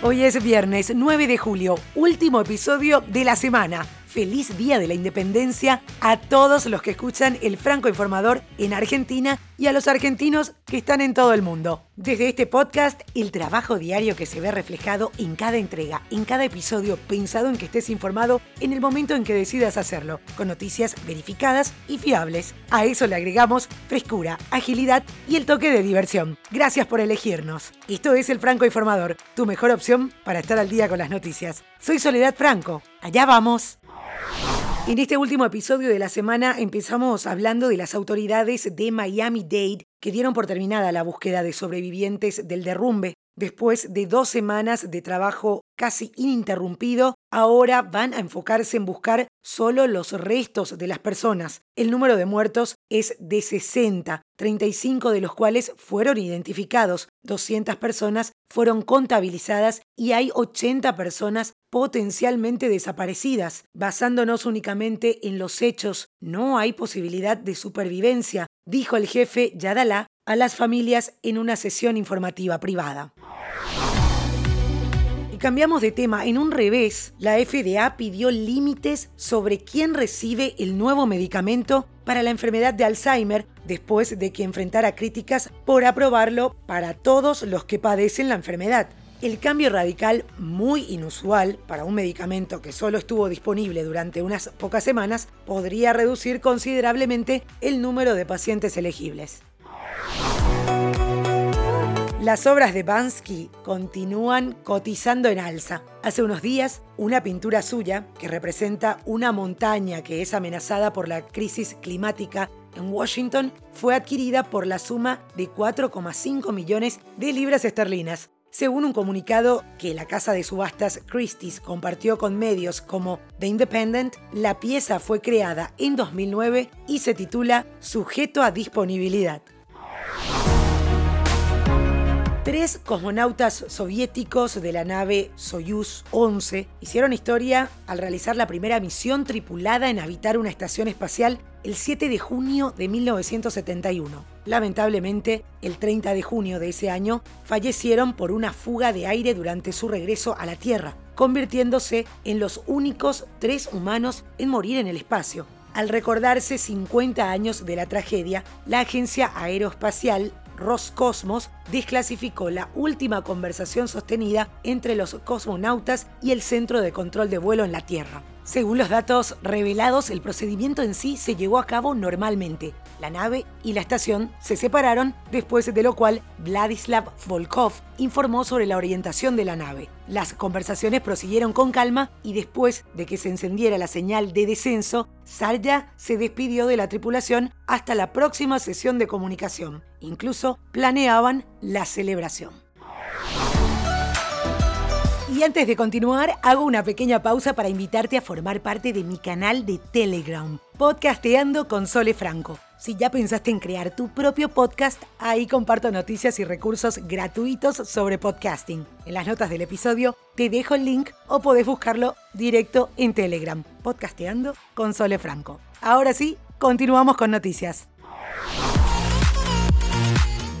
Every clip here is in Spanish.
Hoy es viernes 9 de julio, último episodio de la semana feliz Día de la Independencia a todos los que escuchan el Franco Informador en Argentina y a los argentinos que están en todo el mundo. Desde este podcast, el trabajo diario que se ve reflejado en cada entrega, en cada episodio, pensado en que estés informado en el momento en que decidas hacerlo, con noticias verificadas y fiables. A eso le agregamos frescura, agilidad y el toque de diversión. Gracias por elegirnos. Esto es el Franco Informador, tu mejor opción para estar al día con las noticias. Soy Soledad Franco. Allá vamos. En este último episodio de la semana empezamos hablando de las autoridades de Miami-Dade que dieron por terminada la búsqueda de sobrevivientes del derrumbe. Después de dos semanas de trabajo casi ininterrumpido, ahora van a enfocarse en buscar solo los restos de las personas. El número de muertos es de 60, 35 de los cuales fueron identificados, 200 personas fueron contabilizadas y hay 80 personas potencialmente desaparecidas. Basándonos únicamente en los hechos, no hay posibilidad de supervivencia, dijo el jefe Yadalá a las familias en una sesión informativa privada. Y cambiamos de tema. En un revés, la FDA pidió límites sobre quién recibe el nuevo medicamento para la enfermedad de Alzheimer después de que enfrentara críticas por aprobarlo para todos los que padecen la enfermedad. El cambio radical, muy inusual para un medicamento que solo estuvo disponible durante unas pocas semanas, podría reducir considerablemente el número de pacientes elegibles. Las obras de Bansky continúan cotizando en alza. Hace unos días, una pintura suya, que representa una montaña que es amenazada por la crisis climática en Washington, fue adquirida por la suma de 4,5 millones de libras esterlinas. Según un comunicado que la casa de subastas Christie's compartió con medios como The Independent, la pieza fue creada en 2009 y se titula Sujeto a disponibilidad. Tres cosmonautas soviéticos de la nave Soyuz 11 hicieron historia al realizar la primera misión tripulada en habitar una estación espacial el 7 de junio de 1971. Lamentablemente, el 30 de junio de ese año fallecieron por una fuga de aire durante su regreso a la Tierra, convirtiéndose en los únicos tres humanos en morir en el espacio. Al recordarse 50 años de la tragedia, la agencia aeroespacial Roscosmos desclasificó la última conversación sostenida entre los cosmonautas y el Centro de Control de Vuelo en la Tierra. Según los datos revelados, el procedimiento en sí se llevó a cabo normalmente. La nave y la estación se separaron, después de lo cual Vladislav Volkov informó sobre la orientación de la nave. Las conversaciones prosiguieron con calma y después de que se encendiera la señal de descenso, Sarja se despidió de la tripulación hasta la próxima sesión de comunicación. Incluso planeaban la celebración. Y antes de continuar, hago una pequeña pausa para invitarte a formar parte de mi canal de Telegram, Podcasteando con Sole Franco. Si ya pensaste en crear tu propio podcast, ahí comparto noticias y recursos gratuitos sobre podcasting. En las notas del episodio te dejo el link o podés buscarlo directo en Telegram, Podcasteando con Sole Franco. Ahora sí, continuamos con noticias.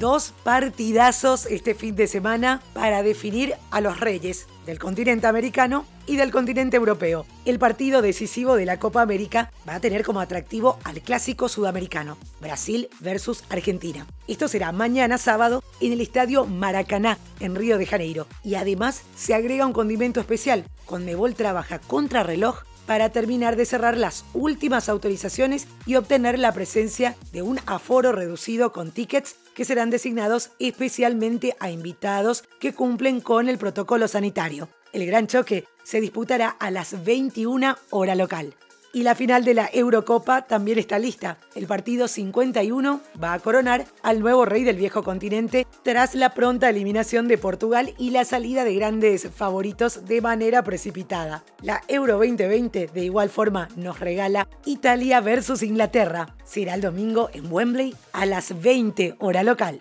Dos partidazos este fin de semana para definir a los reyes del continente americano y del continente europeo. El partido decisivo de la Copa América va a tener como atractivo al clásico sudamericano, Brasil versus Argentina. Esto será mañana sábado en el estadio Maracaná, en Río de Janeiro. Y además se agrega un condimento especial. Conmebol trabaja contra reloj para terminar de cerrar las últimas autorizaciones y obtener la presencia de un aforo reducido con tickets que serán designados especialmente a invitados que cumplen con el protocolo sanitario. El gran choque se disputará a las 21 hora local. Y la final de la Eurocopa también está lista. El partido 51 va a coronar al nuevo rey del viejo continente tras la pronta eliminación de Portugal y la salida de grandes favoritos de manera precipitada. La Euro 2020 de igual forma nos regala Italia versus Inglaterra. Será el domingo en Wembley a las 20 hora local.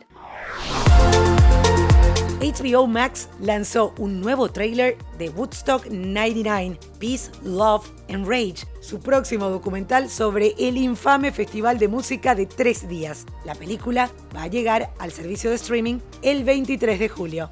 HBO Max lanzó un nuevo tráiler de Woodstock 99, Peace, Love and Rage, su próximo documental sobre el infame festival de música de tres días. La película va a llegar al servicio de streaming el 23 de julio.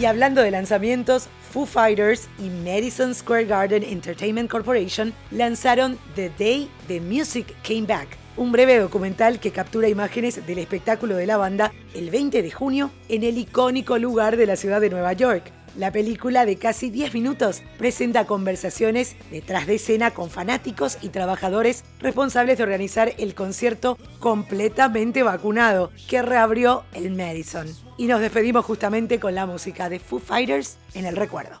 Y hablando de lanzamientos, Foo Fighters y Madison Square Garden Entertainment Corporation lanzaron The Day the Music Came Back un breve documental que captura imágenes del espectáculo de la banda el 20 de junio en el icónico lugar de la ciudad de Nueva York. La película de casi 10 minutos presenta conversaciones detrás de escena con fanáticos y trabajadores responsables de organizar el concierto completamente vacunado que reabrió el Madison. Y nos despedimos justamente con la música de Foo Fighters en el recuerdo.